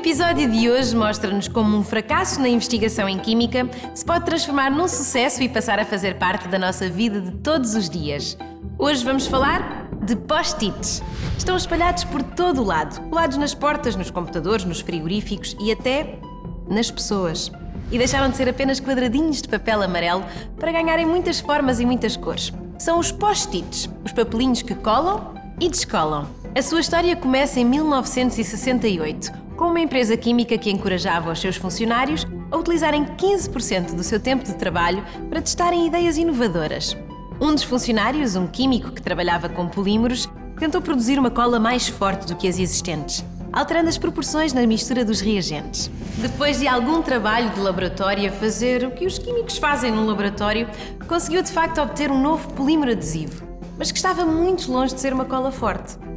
episódio de hoje mostra-nos como um fracasso na investigação em química se pode transformar num sucesso e passar a fazer parte da nossa vida de todos os dias. Hoje vamos falar de post-its. Estão espalhados por todo o lado, colados nas portas, nos computadores, nos frigoríficos e até nas pessoas. E deixaram de ser apenas quadradinhos de papel amarelo para ganharem muitas formas e muitas cores. São os post-its, os papelinhos que colam e descolam. A sua história começa em 1968, com uma empresa química que encorajava os seus funcionários a utilizarem 15% do seu tempo de trabalho para testarem ideias inovadoras. Um dos funcionários, um químico que trabalhava com polímeros, tentou produzir uma cola mais forte do que as existentes, alterando as proporções na mistura dos reagentes. Depois de algum trabalho de laboratório a fazer o que os químicos fazem no laboratório, conseguiu de facto obter um novo polímero adesivo, mas que estava muito longe de ser uma cola forte.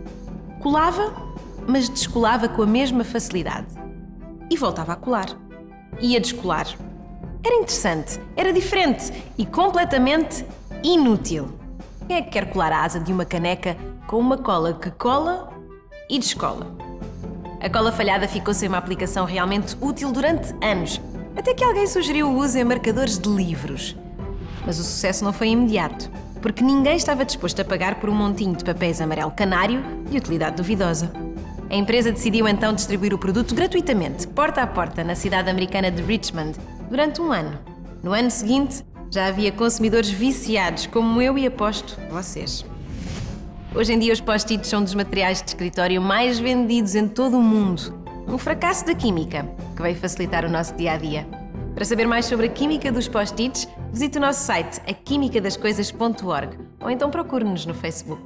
Colava, mas descolava com a mesma facilidade. E voltava a colar. E a descolar. Era interessante, era diferente e completamente inútil. Quem é que quer colar a asa de uma caneca com uma cola que cola e descola? A cola falhada ficou sem uma aplicação realmente útil durante anos, até que alguém sugeriu o uso em marcadores de livros. Mas o sucesso não foi imediato, porque ninguém estava disposto a pagar por um montinho de papéis amarelo canário de utilidade duvidosa. A empresa decidiu então distribuir o produto gratuitamente, porta a porta, na cidade americana de Richmond, durante um ano. No ano seguinte, já havia consumidores viciados, como eu e aposto vocês. Hoje em dia, os post-its são dos materiais de escritório mais vendidos em todo o mundo. Um fracasso da química que veio facilitar o nosso dia a dia. Para saber mais sobre a química dos post-its, visite o nosso site aquimicadascoisas.org ou então procure-nos no Facebook.